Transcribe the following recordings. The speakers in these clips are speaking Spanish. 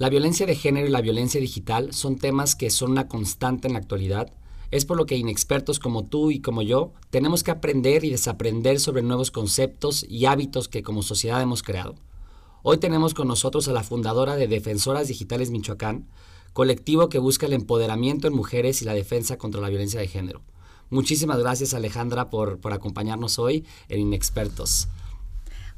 La violencia de género y la violencia digital son temas que son una constante en la actualidad. Es por lo que inexpertos como tú y como yo tenemos que aprender y desaprender sobre nuevos conceptos y hábitos que como sociedad hemos creado. Hoy tenemos con nosotros a la fundadora de Defensoras Digitales Michoacán, colectivo que busca el empoderamiento en mujeres y la defensa contra la violencia de género. Muchísimas gracias Alejandra por, por acompañarnos hoy en Inexpertos.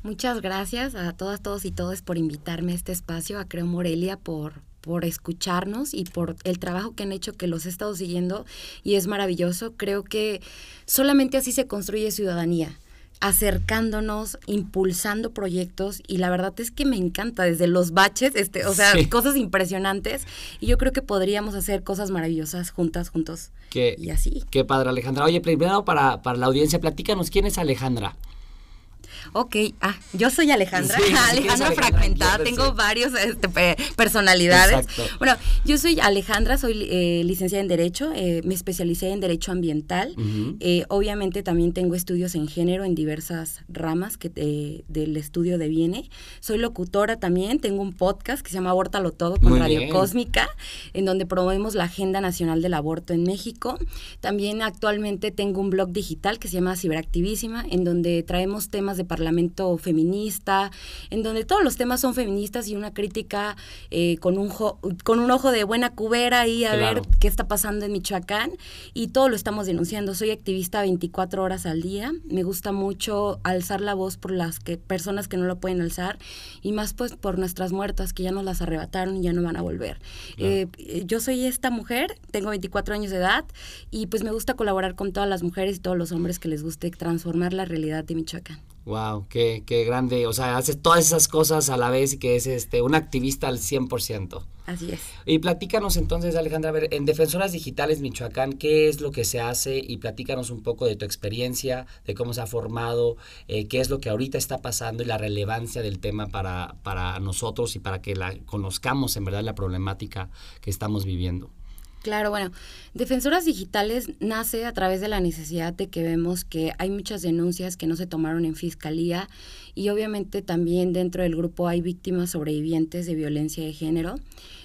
Muchas gracias a todas, todos y todos por invitarme a este espacio, a Creo Morelia por, por escucharnos y por el trabajo que han hecho, que los he estado siguiendo y es maravilloso. Creo que solamente así se construye ciudadanía acercándonos, impulsando proyectos y la verdad es que me encanta desde los baches, este, o sea, cosas impresionantes y yo creo que podríamos hacer cosas maravillosas juntas, juntos. y así. Qué padre, Alejandra. Oye, primero para, para la audiencia, platícanos quién es Alejandra. Ok, ah, yo soy Alejandra, Alejandra fragmentada, tengo varios este, personalidades. Bueno, yo soy Alejandra, soy eh, licenciada en Derecho, eh, me especialicé en Derecho Ambiental. Eh, obviamente también tengo estudios en género en diversas ramas que del estudio de Viene. Soy locutora también, tengo un podcast que se llama Abórtalo Todo con Radio Cósmica, en donde promovemos la Agenda Nacional del Aborto en México. También actualmente tengo un blog digital que se llama Ciberactivísima, en donde traemos temas de parlamento feminista, en donde todos los temas son feministas y una crítica eh, con, un con un ojo de buena cubera y a ver qué está pasando en Michoacán y todo lo estamos denunciando. Soy activista 24 horas al día, me gusta mucho alzar la voz por las que, personas que no lo pueden alzar y más pues por nuestras muertas que ya nos las arrebataron y ya no van a volver. Eh, yo soy esta mujer, tengo 24 años de edad y pues me gusta colaborar con todas las mujeres y todos los hombres que les guste transformar la realidad de Michoacán. Wow, qué, qué grande. O sea, hace todas esas cosas a la vez y que es este un activista al 100%. Así es. Y platícanos entonces, Alejandra, a ver, en Defensoras Digitales Michoacán, ¿qué es lo que se hace? Y platícanos un poco de tu experiencia, de cómo se ha formado, eh, qué es lo que ahorita está pasando y la relevancia del tema para, para nosotros y para que la conozcamos en verdad la problemática que estamos viviendo. Claro, bueno, Defensoras Digitales nace a través de la necesidad de que vemos que hay muchas denuncias que no se tomaron en fiscalía y obviamente también dentro del grupo hay víctimas sobrevivientes de violencia de género.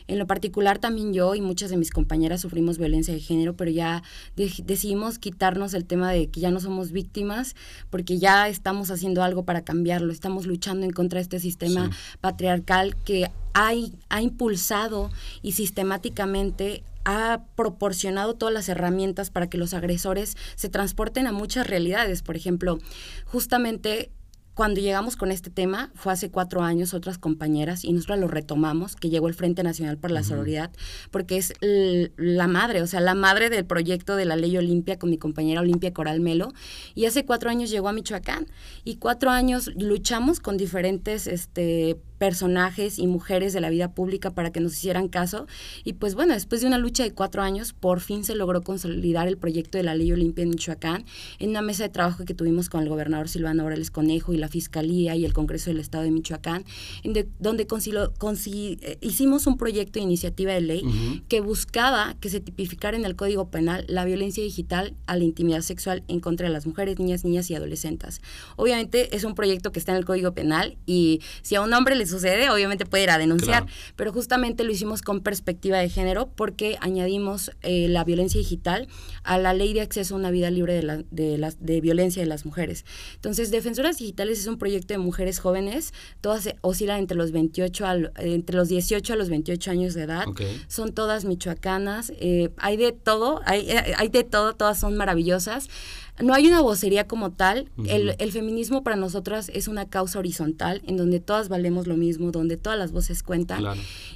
En lo particular también yo y muchas de mis compañeras sufrimos violencia de género, pero ya decidimos quitarnos el tema de que ya no somos víctimas porque ya estamos haciendo algo para cambiarlo, estamos luchando en contra de este sistema patriarcal que ha, ha impulsado y sistemáticamente ha proporcionado todas las herramientas para que los agresores se transporten a muchas realidades. Por ejemplo, justamente cuando llegamos con este tema, fue hace cuatro años, otras compañeras, y nosotros lo retomamos, que llegó el Frente Nacional para la Sororidad, porque es la madre, o sea, la madre del proyecto de la Ley Olimpia con mi compañera Olimpia Coral Melo, y hace cuatro años llegó a Michoacán, y cuatro años luchamos con diferentes este, personajes y mujeres de la vida pública para que nos hicieran caso. Y pues bueno, después de una lucha de cuatro años, por fin se logró consolidar el proyecto de la Ley Olimpia en Michoacán en una mesa de trabajo que tuvimos con el gobernador Silvano Morales Conejo y la Fiscalía y el Congreso del Estado de Michoacán, en donde eh, hicimos un proyecto de iniciativa de ley que buscaba que se tipificara en el Código Penal la violencia digital a la intimidad sexual en contra de las mujeres, niñas, niñas y adolescentes. Obviamente es un proyecto que está en el Código Penal y si a un hombre le sucede, obviamente puede ir a denunciar, pero justamente lo hicimos con perspectiva de género porque añadimos eh, la violencia digital a la ley de acceso a una vida libre de, la, de, la, de violencia de las mujeres. Entonces, Defensoras Digitales es un proyecto de mujeres jóvenes, todas oscilan entre los 28 entre los 18 a los 28 años de edad, son todas michoacanas, eh, hay de todo, hay, eh, hay de todo, todas son maravillosas no hay una vocería como tal. el, el, feminismo para nosotras es una causa horizontal en donde todas valemos lo mismo, donde todas las voces cuentan.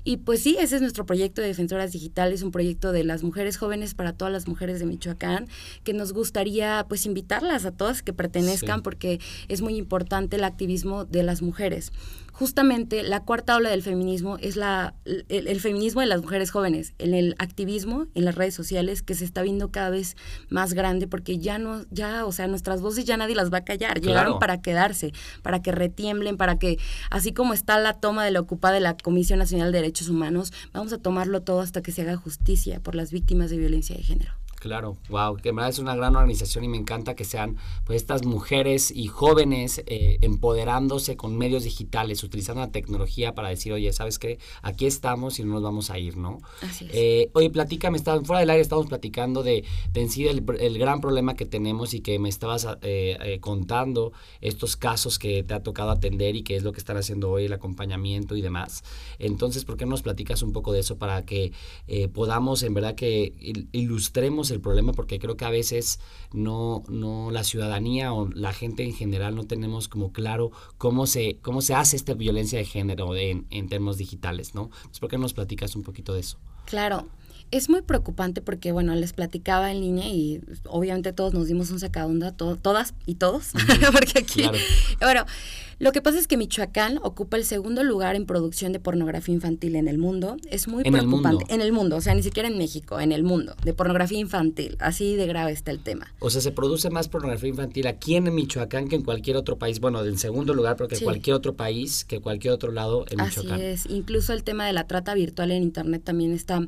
Y pues sí, ese es nuestro proyecto de Defensoras Digitales, un proyecto de las mujeres jóvenes para todas las mujeres de Michoacán, que nos gustaría pues invitarlas a todas que pertenezcan porque es muy importante el activismo de las mujeres. Justamente la cuarta ola del feminismo es la, el, feminismo de las mujeres jóvenes, en el activismo en las redes sociales que se está viendo cada vez más grande porque ya no, ya, o sea, nuestras voces ya nadie las va a callar, llegaron para quedarse, para que retiemblen, para que, así como está la toma de la ocupada de la Comisión Nacional de Derechos Humanos, vamos a tomarlo todo hasta que se haga justicia por las víctimas de violencia de género. Claro, wow, que en verdad es una gran organización y me encanta que sean pues estas mujeres y jóvenes eh, empoderándose con medios digitales, utilizando la tecnología para decir, oye, ¿sabes qué? Aquí estamos y no nos vamos a ir, ¿no? Así es. Eh, oye, platícame, está, fuera del aire estamos platicando de, de en sí el, gran problema que tenemos y que me estabas eh, eh, contando estos casos que te ha tocado atender y qué es lo que están haciendo hoy, el acompañamiento y demás. Entonces, ¿por qué no nos platicas un poco de eso para que podamos en verdad que ilustremos el problema porque creo que a veces no, no la ciudadanía o la gente en general no tenemos como claro cómo se, cómo se hace esta violencia de género en, en términos digitales, ¿no? Entonces, ¿por qué nos platicas un poquito de eso? Claro, es muy preocupante porque, bueno, les platicaba en línea y obviamente todos nos dimos un sacadunda, todas y todos, porque aquí, bueno, lo que pasa es que Michoacán ocupa el segundo lugar en producción de pornografía infantil en el mundo. Es muy preocupante. En el mundo, o sea, ni siquiera en México, en el mundo, de pornografía infantil. Así de grave está el tema. O sea, se produce más pornografía infantil aquí en Michoacán que en cualquier otro país. Bueno, en segundo lugar, pero que en cualquier otro país, que cualquier otro lado en Michoacán. Así es. Incluso el tema de la trata virtual en Internet también está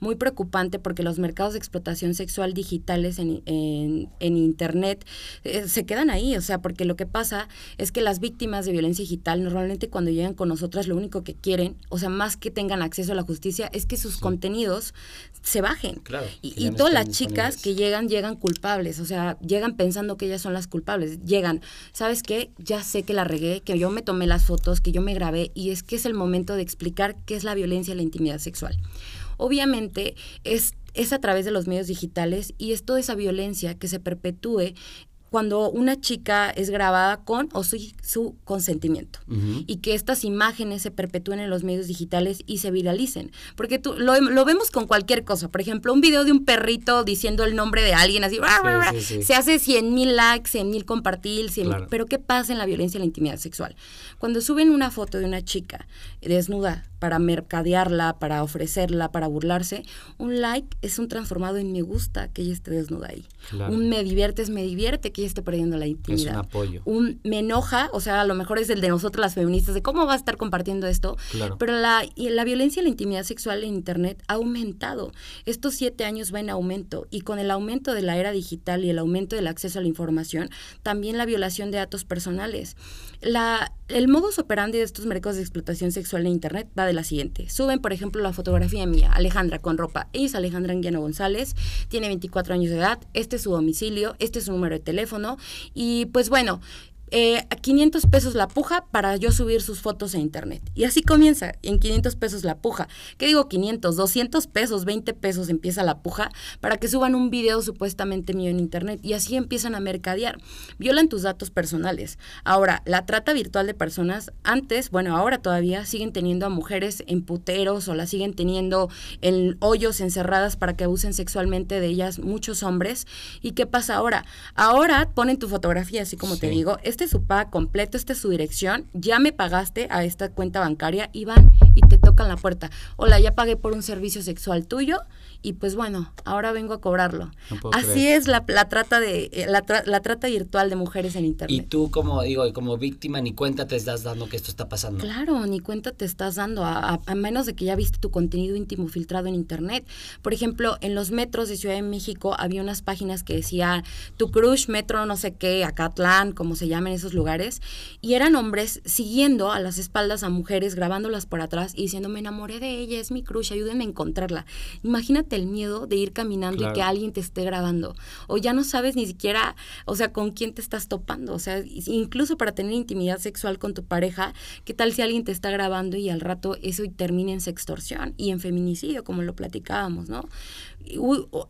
muy preocupante porque los mercados de explotación sexual digitales en, en, Internet eh, se quedan ahí. O sea, porque lo que pasa es que las víctimas de violencia digital, normalmente cuando llegan con nosotras lo único que quieren, o sea, más que tengan acceso a la justicia, es que sus contenidos se bajen. y, todas las chicas que llegan, llegan culpables, o sea, llegan pensando que ellas son las culpables. Llegan, ¿sabes qué? Ya sé que la regué, que yo me tomé las fotos, que yo me grabé, y es que es el momento de explicar qué es la violencia y la intimidad sexual. Obviamente es es a través de los medios digitales y es toda esa violencia que se perpetúe cuando una chica es grabada con o su, su consentimiento y que estas imágenes se perpetúen en los medios digitales y se viralicen. Porque tú, lo, vemos con cualquier cosa. Por ejemplo, un video de un perrito diciendo el nombre de alguien así, se hace 100 mil likes, 100 mil compartir, pero ¿qué pasa en la violencia y la intimidad sexual? Cuando suben una foto de una chica desnuda para mercadearla, para ofrecerla, para burlarse, un like es un transformado en me gusta que ella esté desnuda ahí. Un me diviertes, me divierte que ella esté perdiendo la intimidad. Es un apoyo. Un me enoja, o sea, a lo mejor es el de nosotros las feministas, de cómo va a estar compartiendo esto. Pero la, la violencia y la intimidad sexual en Internet ha aumentado. Estos siete años va en aumento y con el aumento de la era digital y el aumento del acceso a la información, también la violación de datos personales. La, el modus operandi de estos mercados de explotación sexual en Internet va de la siguiente. Suben, por ejemplo, la fotografía mía, Alejandra, con ropa. Ella es Alejandra Anguiano González, tiene 24 años de edad, este es su domicilio, este es su número de teléfono y pues bueno, eh, a 500 pesos la puja para yo subir sus fotos a internet. Y así comienza, en 500 pesos la puja. ¿Qué digo 500? 200 pesos, 20 pesos empieza la puja para que suban un video supuestamente mío en internet. Y así empiezan a mercadear. Violan tus datos personales. Ahora, la trata virtual de personas, antes, bueno, ahora todavía siguen teniendo a mujeres en puteros o las siguen teniendo en hoyos encerradas para que abusen sexualmente de ellas muchos hombres. ¿Y qué pasa ahora? Ahora ponen tu fotografía, así como te digo, este es su pago completo, esta es su dirección, ya me pagaste a esta cuenta bancaria y van y te tocan la puerta. Hola, ya pagué por un servicio sexual tuyo y pues bueno, ahora vengo a cobrarlo. Así es la, trata de eh, la, trata virtual de mujeres en internet. Y tú como digo, como víctima ni cuenta te estás dando que esto está pasando. Claro, ni cuenta te estás dando a, menos de que ya viste tu contenido íntimo filtrado en internet. Por ejemplo, en los metros de Ciudad de México había unas páginas que decía tu crush metro no sé qué, Acatlán, como se llama en esos lugares, y eran hombres siguiendo a las espaldas a mujeres, grabándolas por atrás y diciendo, me enamoré de ella, es mi crush, ayúdenme a encontrarla. Imagínate el miedo de ir caminando y que alguien te esté grabando, o ya no sabes ni siquiera, o sea, con quién te estás topando, o sea, incluso para tener intimidad sexual con tu pareja, ¿qué tal si alguien te está grabando y al rato eso termina en sextorsión y en feminicidio, como lo platicábamos, ¿no?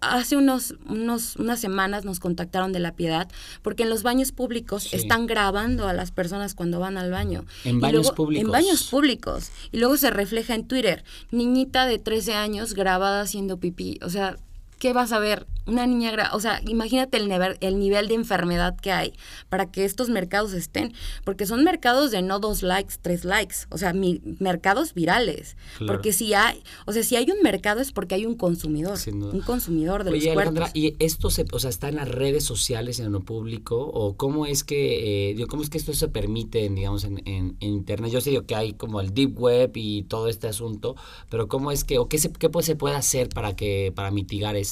Hace unos, unos, unas semanas nos contactaron de la piedad porque en los baños públicos están grabando a las personas cuando van al baño. En baños públicos. En baños públicos. Y luego se refleja en Twitter, niñita de 13 años grabada haciendo pipí. O sea, ¿qué vas a ver? una niña, o sea, imagínate el nivel, el nivel de enfermedad que hay para que estos mercados estén, porque son mercados de no dos likes, tres likes, o sea, mi, mercados virales, porque si hay, o sea, si hay un mercado es porque hay un consumidor, un consumidor de Oye, los Alejandra, ¿y esto se, o sea, está en las redes sociales, en lo público, o cómo es que, eh, cómo es que esto se permite, digamos, en, en, internet? Yo sé que hay como el deep web y todo este asunto, pero cómo es que, o qué se, qué pues, se puede hacer para que, para mitigar esto?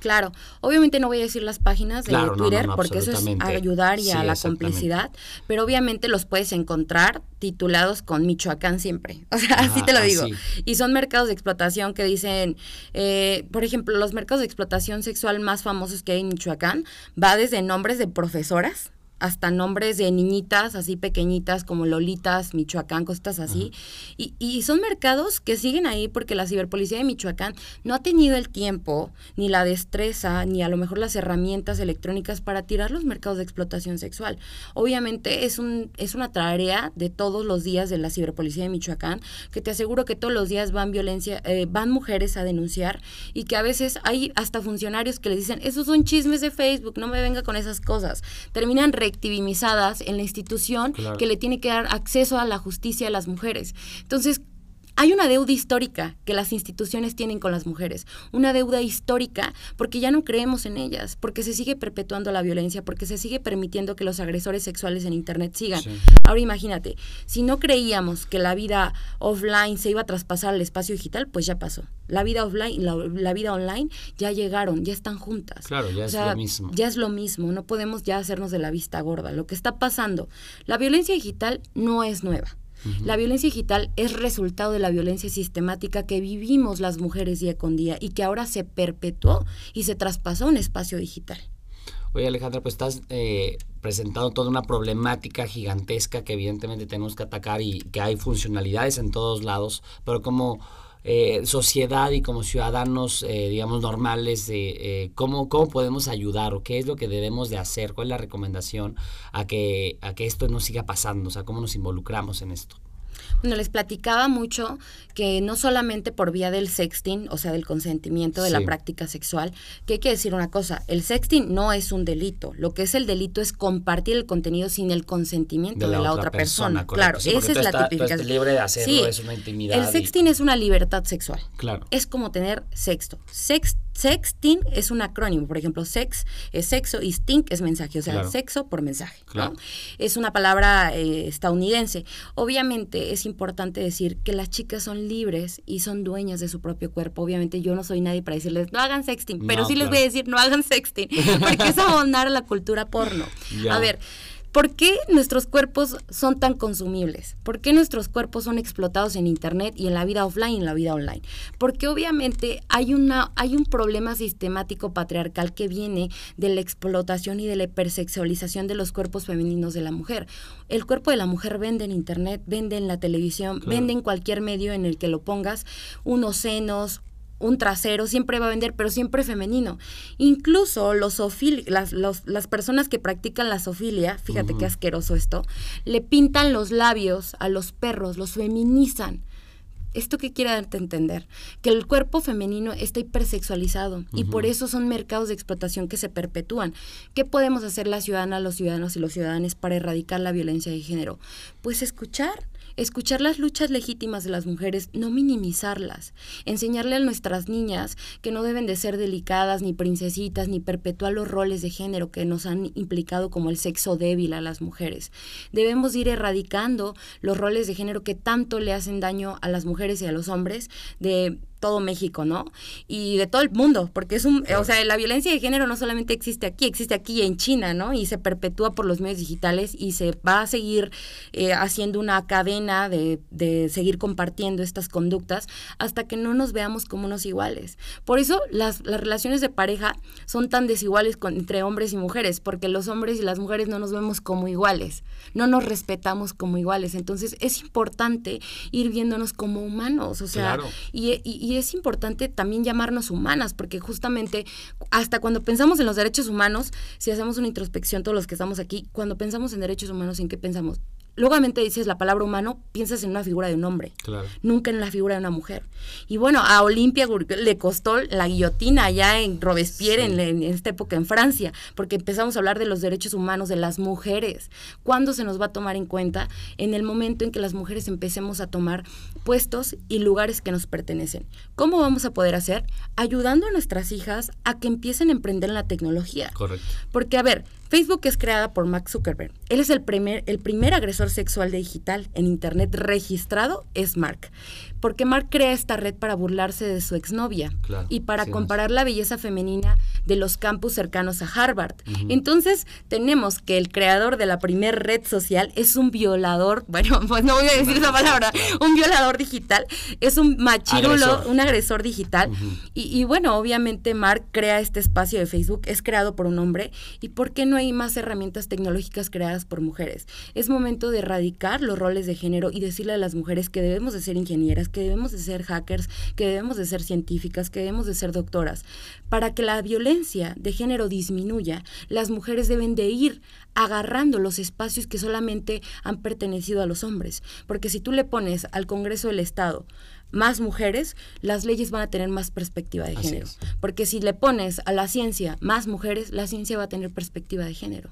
Claro, obviamente no voy a decir las páginas de Twitter porque eso es ayudar y a la complicidad, pero obviamente los puedes encontrar titulados con Michoacán siempre, o sea, así te lo digo. Y son mercados de explotación que dicen, eh, por ejemplo, los mercados de explotación sexual más famosos que hay en Michoacán va desde nombres de profesoras hasta nombres de niñitas así pequeñitas como Lolitas, Michoacán, cosas así. Y, y, son mercados que siguen ahí porque la ciberpolicía de Michoacán no ha tenido el tiempo, ni la destreza, ni a lo mejor las herramientas electrónicas para tirar los mercados de explotación sexual. Obviamente es, un, es una tarea de todos los días de la ciberpolicía de Michoacán, que te aseguro que todos los días van violencia, eh, van mujeres a denunciar y que a veces hay hasta funcionarios que le dicen, esos son chismes de Facebook, no me venga con esas cosas. Terminan en la institución que le tiene que dar acceso a la justicia a las mujeres. Entonces, hay una deuda histórica que las instituciones tienen con las mujeres, una deuda histórica porque ya no creemos en ellas, porque se sigue perpetuando la violencia, porque se sigue permitiendo que los agresores sexuales en Internet sigan. Ahora imagínate, si no creíamos que la vida offline se iba a traspasar al espacio digital, pues ya pasó. La vida offline, la, la vida online ya llegaron, ya están juntas. Claro, ya es lo mismo. Ya es lo mismo, no podemos ya hacernos de la vista gorda. Lo que está pasando, la violencia digital no es nueva la violencia digital es resultado de la violencia sistemática que vivimos las mujeres día con día y que ahora se perpetuó y se traspasó a un espacio digital. Oye Alejandra, pues estás eh, presentando toda una problemática gigantesca que evidentemente tenemos que atacar y que hay funcionalidades en todos lados, pero como eh, sociedad y como ciudadanos, eh, digamos, normales, eh, cómo, cómo podemos ayudar o qué es lo que debemos de hacer, cuál es la recomendación a que, a que esto no siga pasando, o sea, cómo nos involucramos en esto. Bueno, les platicaba mucho que no solamente por vía del sexting, o sea, del consentimiento de la práctica sexual, que hay que decir una cosa, el sexting no es un delito, lo que es el delito es compartir el contenido sin el consentimiento de la, otra, persona. claro, esa es la tipificación. libre de hacerlo, es una intimidad. El sexting es una libertad sexual. Claro. Es como tener sexto. Sex Sexting es un acrónimo, por ejemplo, sex es sexo y stink es mensaje, o sea, sexo por mensaje. Es una palabra eh, estadounidense. Obviamente es importante decir que las chicas son libres y son dueñas de su propio cuerpo. Obviamente yo no soy nadie para decirles no hagan sexting, pero sí les voy a decir no hagan sexting, porque es abonar a la cultura porno. A ver, ¿Por qué nuestros cuerpos son tan consumibles? ¿Por qué nuestros cuerpos son explotados en Internet y en la vida offline y en la vida online? Porque obviamente hay, una, hay un problema sistemático patriarcal que viene de la explotación y de la hipersexualización de los cuerpos femeninos de la mujer. El cuerpo de la mujer vende en Internet, vende en la televisión, vende en cualquier medio en el que lo pongas, unos senos, un trasero, siempre va a vender, pero siempre femenino. Incluso los las, las personas que practican la sofilia, fíjate qué asqueroso esto, le pintan los labios a los perros, los feminizan. ¿Esto qué quiere darte a entender? Que el cuerpo femenino está hipersexualizado y por eso son mercados de explotación que se perpetúan. ¿Qué podemos hacer las ciudadanas, los ciudadanos y los ciudadanos para erradicar la violencia de género? Pues escuchar, escuchar las luchas legítimas de las mujeres, no minimizarlas, enseñarle a nuestras niñas que no deben de ser delicadas, ni princesitas, ni perpetuar los roles de género que nos han implicado como el sexo débil a las mujeres. Debemos ir erradicando los roles de género que tanto le hacen daño a las mujeres y a los hombres, de todo México, ¿no? Y de todo el mundo, porque es un, o sea, la violencia de género no solamente existe aquí, existe aquí en China, ¿no? Y se perpetúa por los medios digitales y se va a seguir eh, haciendo una cadena de, de, seguir compartiendo estas conductas hasta que no nos veamos como unos iguales. Por eso las, las relaciones de pareja son tan desiguales entre hombres y mujeres, porque los hombres y las mujeres no nos vemos como iguales, no nos respetamos como iguales. Entonces es importante ir viéndonos como humanos, o sea, y, y y es importante también llamarnos humanas, porque justamente hasta cuando pensamos en los derechos humanos, si hacemos una introspección todos los que estamos aquí, cuando pensamos en derechos humanos, ¿en qué pensamos? luego dices la palabra humano, piensas en una figura de un hombre, nunca en la figura de una mujer. Y bueno, a Olimpia le costó la guillotina allá en Robespierre, en, esta época en Francia, porque empezamos a hablar de los derechos humanos de las mujeres. ¿Cuándo se nos va a tomar en cuenta? En el momento en que las mujeres empecemos a tomar puestos y lugares que nos pertenecen. ¿Cómo vamos a poder hacer? Ayudando a nuestras hijas a que empiecen a emprender en la tecnología. Correcto. Porque, a ver, Facebook es creada por Mark Zuckerberg. Él es el primer, el primer agresor sexual digital en Internet registrado, es Mark porque Mark crea esta red para burlarse de su exnovia y para comparar la belleza femenina de los campus cercanos a Harvard. Entonces, tenemos que el creador de la primer red social es un violador, bueno, pues no voy a decir esa palabra, un violador digital, es un machirulo, un agresor digital. y, y, bueno, obviamente Mark crea este espacio de Facebook, es creado por un hombre, ¿y por qué no hay más herramientas tecnológicas creadas por mujeres? Es momento de erradicar los roles de género y decirle a las mujeres que debemos de ser ingenieras, que debemos de ser hackers, que debemos de ser científicas, que debemos de ser doctoras. Para que la violencia de género disminuya, las mujeres deben de ir agarrando los espacios que solamente han pertenecido a los hombres. Porque si tú le pones al Congreso del Estado más mujeres, las leyes van a tener más perspectiva de género. Porque si le pones a la ciencia más mujeres, la ciencia va a tener perspectiva de género.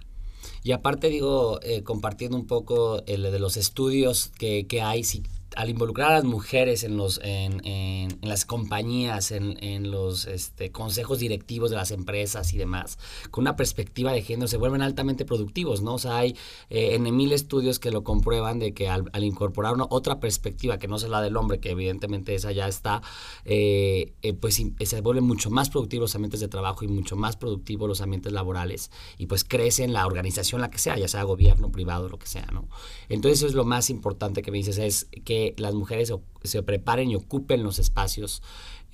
Y aparte, digo, eh, compartiendo un poco el de los estudios que, que hay, si al involucrar a las mujeres en los en, en, las compañías, en, en los este, consejos directivos de las empresas y demás, con una perspectiva de género, se vuelven altamente productivos, ¿no? O sea, hay eh, en mil estudios que lo comprueban de que al, incorporar una, otra perspectiva que no sea la del hombre, que evidentemente esa ya está, eh, eh, pues se vuelven mucho más productivos los ambientes de trabajo y mucho más productivos los ambientes laborales y pues crece la organización, la que sea, ya sea gobierno, privado, lo que sea, ¿no? Entonces eso es lo más importante que me dices, es que las mujeres se preparen y ocupen los espacios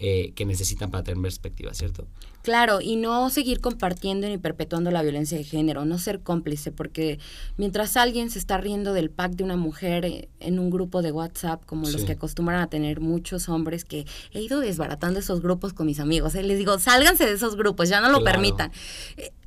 eh, que necesitan para tener perspectiva, ¿cierto? Claro, y no seguir compartiendo ni perpetuando la violencia de género, no ser cómplice, porque mientras alguien se está riendo del pack de una mujer eh, en un grupo de WhatsApp, como los que acostumbran a tener muchos hombres, que he ido desbaratando esos grupos con mis amigos, ¿eh? les digo, sálganse de esos grupos, ya no lo permitan.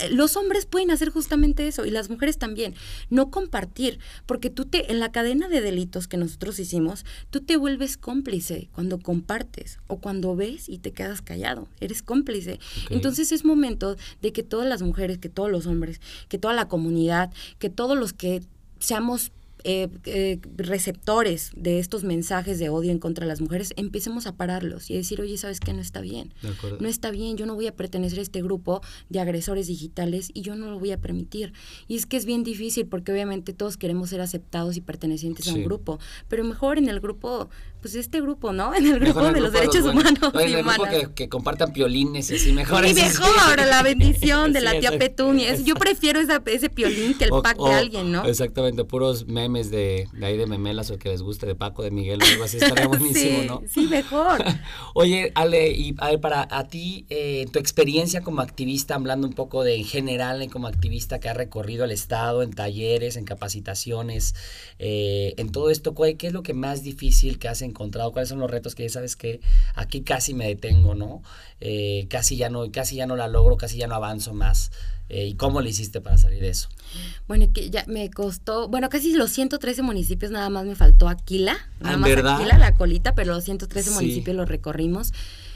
los hombres pueden hacer justamente eso, y las mujeres también, no compartir, porque tú te, en la cadena de delitos que nosotros hicimos, tú te vuelves cómplice cuando compartes o cuando ves y te quedas callado, eres cómplice. Entonces es momento de que todas las mujeres, que todos los hombres, que toda la comunidad, que todos los que seamos eh, eh, receptores de estos mensajes de odio en contra de las mujeres, empecemos a pararlos y decir, oye, ¿sabes qué? No está bien. No está bien, yo no voy a pertenecer a este grupo de agresores digitales y yo no lo voy a permitir. Y es que es bien difícil porque obviamente todos queremos ser aceptados y pertenecientes a un grupo, pero mejor en el grupo pues este grupo, ¿no? En el grupo de los derechos humanos. en el grupo que, compartan piolines y así mejor. Y mejor, la bendición de la tía Petunia. Yo prefiero ese piolín que el pack de alguien, ¿no? Exactamente, puros memes de, de ahí de memelas o que les guste, de Paco, de Miguel o algo así, estaría buenísimo, sí, ¿no? Sí, mejor. Oye, Ale, y a ver, para a ti, eh, tu experiencia como activista, hablando un poco de en general, como activista que ha recorrido el Estado, en talleres, en capacitaciones, eh, en todo esto, ¿qué es lo que más difícil que hacen encontrado, cuáles son los retos que ya sabes que aquí casi me detengo, ¿no? Eh, casi ya no, casi ya no la logro, casi ya no avanzo más. Eh, ¿Y cómo le hiciste para salir de eso? Bueno, que ya me costó, bueno, casi los 113 municipios nada más me faltó Aquila, nada más Aquila, la colita, pero los 113 municipios los recorrimos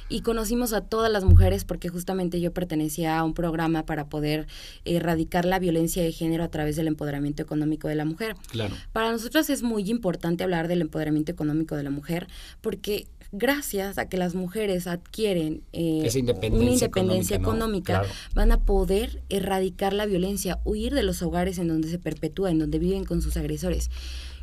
y conocimos a todas las mujeres porque justamente yo pertenecía a un programa para poder erradicar la violencia de género a través del empoderamiento económico de la mujer. Claro. Para nosotras es muy importante hablar del empoderamiento económico de la mujer porque gracias a que las mujeres adquieren eh, una independencia económica, van a poder erradicar la violencia, huir de los hogares en donde se perpetúa, en donde viven con sus agresores.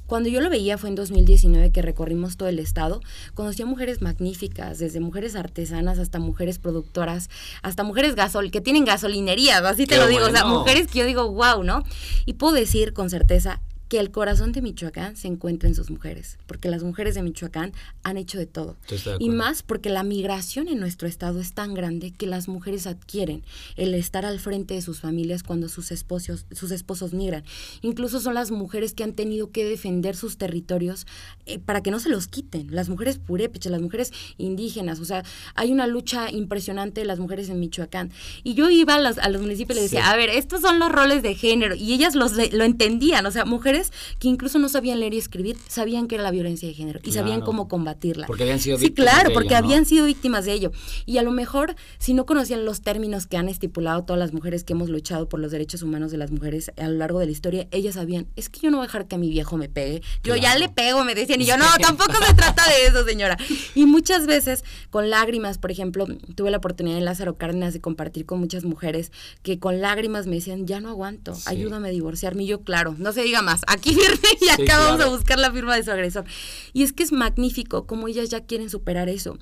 Cuando yo lo veía fue en 2019 que recorrimos todo el estado, conocí a mujeres magníficas, desde mujeres artesanas hasta mujeres productoras, hasta mujeres gasol, que tienen gasolinerías, así te lo digo, o sea, mujeres que yo digo, wow, ¿no? Y puedo decir con certeza, que el corazón de Michoacán se encuentra en sus mujeres, porque las mujeres de Michoacán han hecho de todo. y más porque la migración en nuestro estado es tan grande que las mujeres adquieren el estar al frente de sus familias cuando sus esposos, sus esposos migran. Incluso son las mujeres que han tenido que defender sus territorios eh, para que no se los quiten. Las mujeres purépechas, las mujeres indígenas, o sea, hay una lucha impresionante de las mujeres en Michoacán. Y yo iba a los, a los municipios y les decía, a ver, estos son los roles de género, y ellas los, lo entendían, o sea, mujeres mujeres que incluso no sabían leer y escribir, sabían que era la violencia de género y sabían cómo combatirla. Porque habían sido víctimas. Sí, claro, porque habían sido víctimas de ello. Y a lo mejor, si no conocían los términos que han estipulado todas las mujeres que hemos luchado por los derechos humanos de las mujeres a lo largo de la historia, ellas sabían, es que yo no voy a dejar que a mi viejo me pegue. Yo ya le pego, me decían, y yo no, tampoco se trata de eso, señora. Y muchas veces, con lágrimas, por ejemplo, tuve la oportunidad en Lázaro Cárdenas de compartir con muchas mujeres que con lágrimas me decían, ya no aguanto, ayúdame a divorciarme. Y yo, claro, no se diga más, aquí viene y acabamos de buscar la firma de su agresor. Y es que es magnífico como ellas ya quieren superar eso.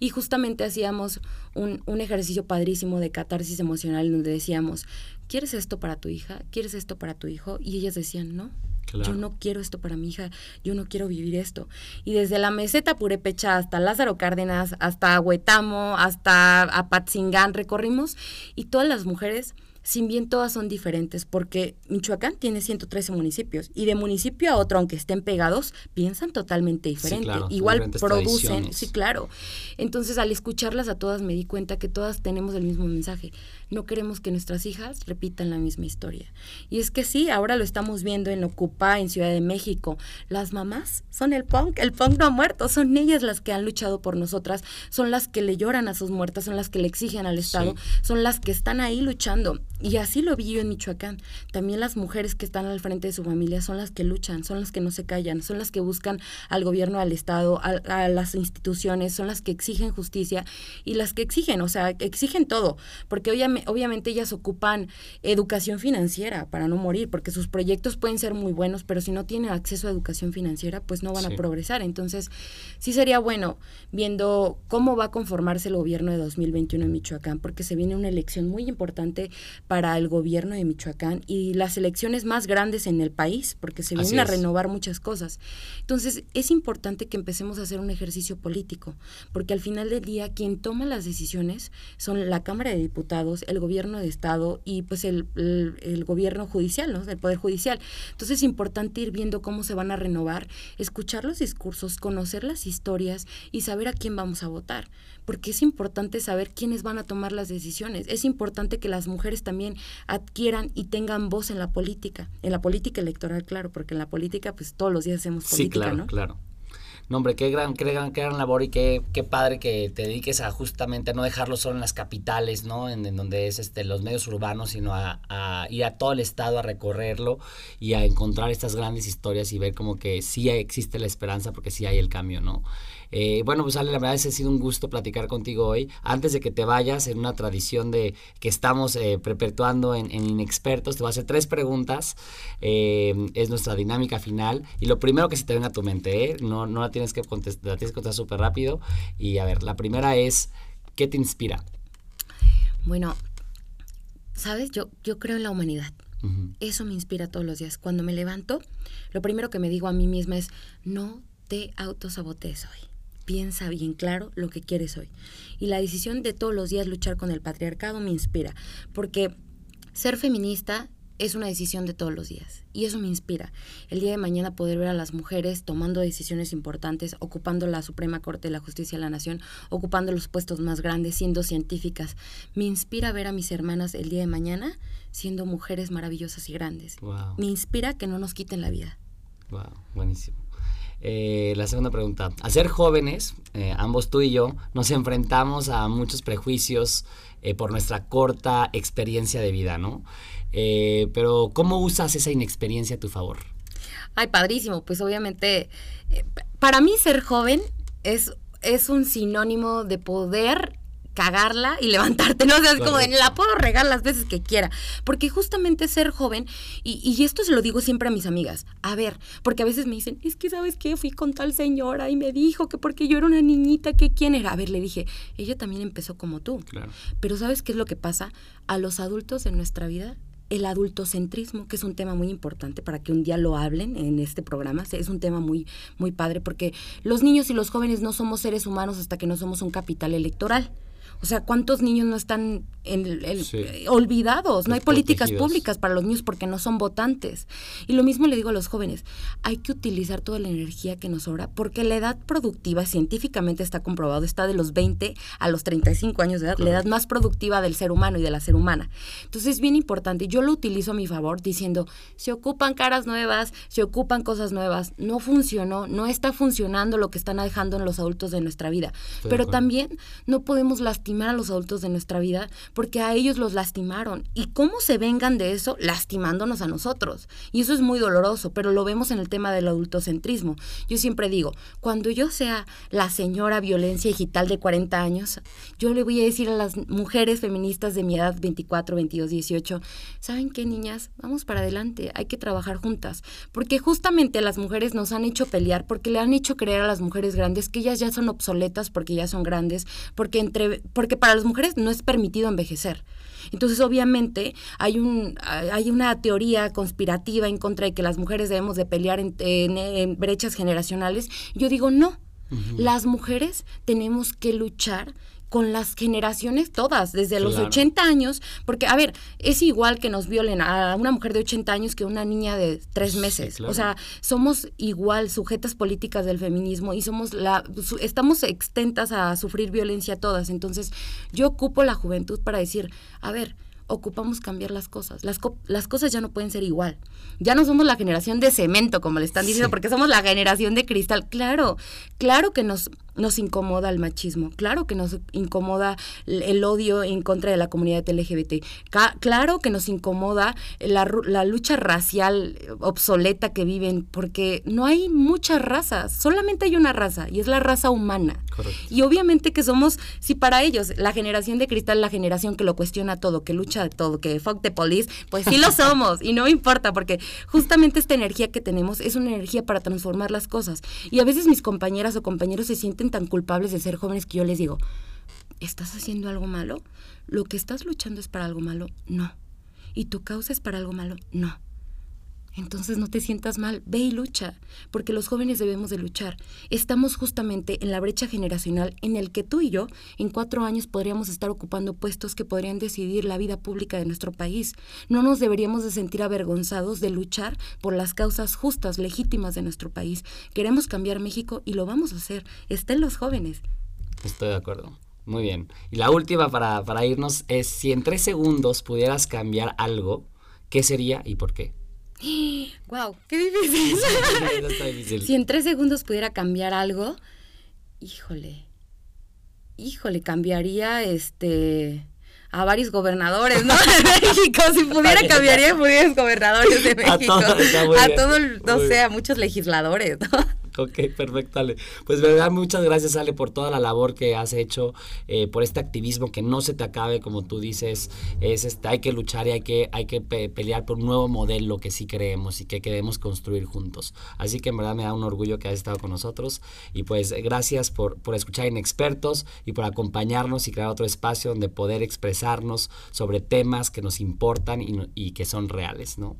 Y justamente hacíamos un, un ejercicio padrísimo de catarsis emocional donde decíamos, ¿quieres esto para tu hija? ¿Quieres esto para tu hijo? Y ellas decían, no, Yo no quiero esto para mi hija, yo no quiero vivir esto. Y desde la meseta Purepecha hasta Lázaro Cárdenas, hasta Huetamo, hasta Apatzingán recorrimos y todas las mujeres sin bien todas son diferentes, porque Michoacán tiene 113 municipios y de municipio a otro, aunque estén pegados, piensan totalmente diferente. Igual producen, sí, claro. Entonces, al escucharlas a todas me di cuenta que todas tenemos el mismo mensaje. No queremos que nuestras hijas repitan la misma historia. Y es que sí, ahora lo estamos viendo en Ocupa, en Ciudad de México. Las mamás son el punk, el punk no ha muerto, son ellas las que han luchado por nosotras, son las que le lloran a sus muertas, son las que le exigen al Estado, son las que están ahí luchando. Y así lo vi yo en Michoacán. También las mujeres que están al frente de su familia son las que luchan, son las que no se callan, son las que buscan al gobierno, al Estado, a, las instituciones, son las que exigen justicia y las que exigen, o sea, exigen todo, porque obviamente ellas ocupan educación financiera para no morir, porque sus proyectos pueden ser muy buenos, pero si no tienen acceso a educación financiera, pues no van a progresar. Entonces, sí sería bueno viendo cómo va a conformarse el gobierno de 2021 en Michoacán, porque se viene una elección muy importante para el gobierno de Michoacán y las elecciones más grandes en el país, porque se vienen a renovar muchas cosas. Entonces, es importante que empecemos a hacer un ejercicio político, porque al final del día quien toma las decisiones son la Cámara de Diputados, el gobierno de Estado y pues el, el, gobierno judicial, ¿no? El Poder Judicial. Entonces, es importante ir viendo cómo se van a renovar, escuchar los discursos, conocer las historias y saber a quién vamos a votar porque es importante saber quiénes van a tomar las decisiones. Es importante que las mujeres también adquieran y tengan voz en la política, en la política electoral, claro, porque en la política pues todos los días hacemos política, sí, claro, Claro. No, hombre, qué gran, qué gran, qué gran labor y qué, qué padre que te dediques a justamente no dejarlo solo en las capitales, ¿no? En, donde es este, los medios urbanos, sino a, a, ir a todo el estado a recorrerlo y a encontrar estas grandes historias y ver como que sí existe la esperanza porque sí hay el cambio, ¿no? Eh, bueno, pues Ale, la verdad es que ha sido un gusto platicar contigo hoy. Antes de que te vayas, en una tradición de que estamos eh, perpetuando en, Inexpertos, te voy a hacer tres preguntas. Eh, es nuestra dinámica final. Y lo primero que se te venga a tu mente, no, no la tienes que contestar, la tienes que contestar súper rápido. Y a ver, la primera es, ¿qué te inspira? Bueno, sabes, yo, yo creo en la humanidad. Eso me inspira todos los días. Cuando me levanto, lo primero que me digo a mí misma es, no te autosabotees hoy piensa bien claro lo que quieres hoy. Y la decisión de todos los días luchar con el patriarcado me inspira, porque ser feminista es una decisión de todos los días y eso me inspira. El día de mañana poder ver a las mujeres tomando decisiones importantes, ocupando la Suprema Corte de la Justicia de la Nación, ocupando los puestos más grandes, siendo científicas. Me inspira ver a mis hermanas el día de mañana siendo mujeres maravillosas y grandes. Me inspira que no nos quiten la vida. Wow, buenísimo. Eh, la segunda pregunta. Al ser jóvenes, eh, ambos tú y yo, nos enfrentamos a muchos prejuicios eh, por nuestra corta experiencia de vida, ¿no? pero ¿cómo usas esa inexperiencia a tu favor? Ay, padrísimo. Pues obviamente, para mí ser joven es, es un sinónimo de poder cagarla y levantarte, ¿no? O sea, es como de, la puedo regar las veces que quiera. Porque justamente ser joven, y, y, esto se lo digo siempre a mis amigas, a ver, porque a veces me dicen, es que, ¿sabes qué? Fui con tal señora y me dijo que porque yo era una niñita, que quién era. A ver, le dije, ella también empezó como tú. Claro. Pero ¿sabes qué es lo que pasa? A los adultos en nuestra vida el adultocentrismo, que es un tema muy importante para que un día lo hablen en este programa. Es un tema muy, muy padre porque los niños y los jóvenes no somos seres humanos hasta que no somos un capital electoral. O sea, ¿cuántos niños no están olvidados. No hay políticas públicas para los niños porque no son votantes. Y lo mismo le digo a los jóvenes, hay que utilizar toda la energía que nos sobra porque la edad productiva científicamente está comprobado, está de los 20 a los 35 años de edad, la edad más productiva del ser humano y de la ser humana. Entonces es bien importante, yo lo utilizo a mi favor diciendo, se ocupan caras nuevas, se ocupan cosas nuevas, no funcionó, no está funcionando lo que están dejando en los adultos de nuestra vida. Pero también no podemos lastimar a los adultos de nuestra vida porque a ellos los lastimaron. ¿Y cómo se vengan de eso? Lastimándonos a nosotros. Y eso es muy doloroso, pero lo vemos en el tema del adultocentrismo. Yo siempre digo, cuando yo sea la señora violencia digital de 40 años, yo le voy a decir a las mujeres feministas de mi edad, 24, 22, 18, ¿saben qué, niñas? Vamos para adelante, hay que trabajar juntas. Porque justamente las mujeres nos han hecho pelear, porque le han hecho creer a las mujeres grandes que ellas ya son obsoletas porque ya son grandes, porque, entre, porque para las mujeres no es permitido envejecer. Entonces, obviamente, hay, un, hay una teoría conspirativa en contra de que las mujeres debemos de pelear en brechas generacionales. Yo digo, no. Las mujeres tenemos que luchar con las generaciones todas, desde los 80 años, porque, a ver, es igual que nos violen a una mujer de 80 años que una niña de tres meses. O sea, somos igual sujetas políticas del feminismo y somos la, estamos extentas a sufrir violencia todas. Entonces, yo ocupo la juventud para decir, a ver, ocupamos cambiar las cosas. Las, las cosas ya no pueden ser igual. Ya no somos la generación de cemento, como le están diciendo, porque somos la generación de cristal. Claro, claro que nos nos incomoda el machismo, claro que nos incomoda el odio en contra de la comunidad LGBT, claro que nos incomoda la, lucha racial obsoleta que viven, porque no hay muchas razas, solamente hay una raza y es la raza humana. Y obviamente que somos, si para ellos la generación de cristal, la generación que lo cuestiona todo, que lucha de todo, que fuck the police, pues sí lo somos y no importa, porque justamente esta energía que tenemos es una energía para transformar las cosas. Y a veces mis compañeras o compañeros se sienten tan culpables de ser jóvenes que yo les digo, ¿estás haciendo algo malo? ¿Lo que estás luchando es para algo malo? No. ¿Y tu causa es para algo malo? No. Entonces no te sientas mal, ve y lucha, porque los jóvenes debemos de luchar. Estamos justamente en la brecha generacional en el que tú y yo en cuatro años podríamos estar ocupando puestos que podrían decidir la vida pública de nuestro país. No nos deberíamos de sentir avergonzados de luchar por las causas justas, legítimas de nuestro país. Queremos cambiar México y lo vamos a hacer. Estén los jóvenes. Estoy de acuerdo. Muy bien. Y la última para, para irnos es si en tres segundos pudieras cambiar algo, ¿qué sería y por qué? ¡Wow! ¡Qué difícil! Si en tres segundos pudiera cambiar algo, híjole. Híjole, cambiaría este a varios gobernadores, ¿no? de México. Si pudiera, cambiaría a varios gobernadores de México. A todo, no sé, a muchos legisladores, ¿no? Ok, perfecto, Ale. Pues verdad, muchas gracias, Ale, por toda la labor que has hecho, eh, por este activismo que no se te acabe, como tú dices, es este, hay que luchar y hay que, hay que pelear por un nuevo modelo que sí creemos y que queremos construir juntos. Así que en verdad me da un orgullo que hayas estado con nosotros y pues gracias por, por escuchar en Expertos y por acompañarnos y crear otro espacio donde poder expresarnos sobre temas que nos importan y, y que son reales, ¿no?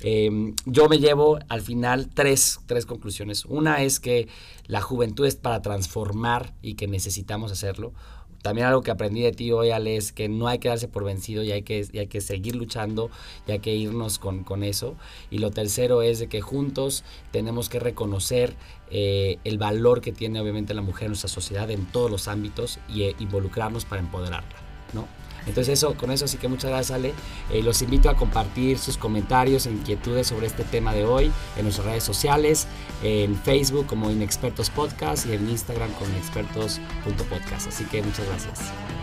Em, yo me llevo al final tres, tres conclusiones. Una es que la juventud es para transformar y que necesitamos hacerlo. También algo que aprendí de ti hoy, Ale, es que no hay que darse por vencido y hay que, hay que seguir luchando y hay que irnos con, con, eso. Y lo tercero es de que juntos tenemos que reconocer eh, el valor que tiene obviamente la mujer en nuestra sociedad en todos los ámbitos y eh, involucrarnos para empoderarla, ¿no? Entonces eso, con eso sí que muchas gracias Ale. Eh, los invito a compartir sus comentarios e inquietudes sobre este tema de hoy en nuestras redes sociales, en Facebook como Inexpertos Podcast y en Instagram como inexpertos.podcast. Así que muchas gracias.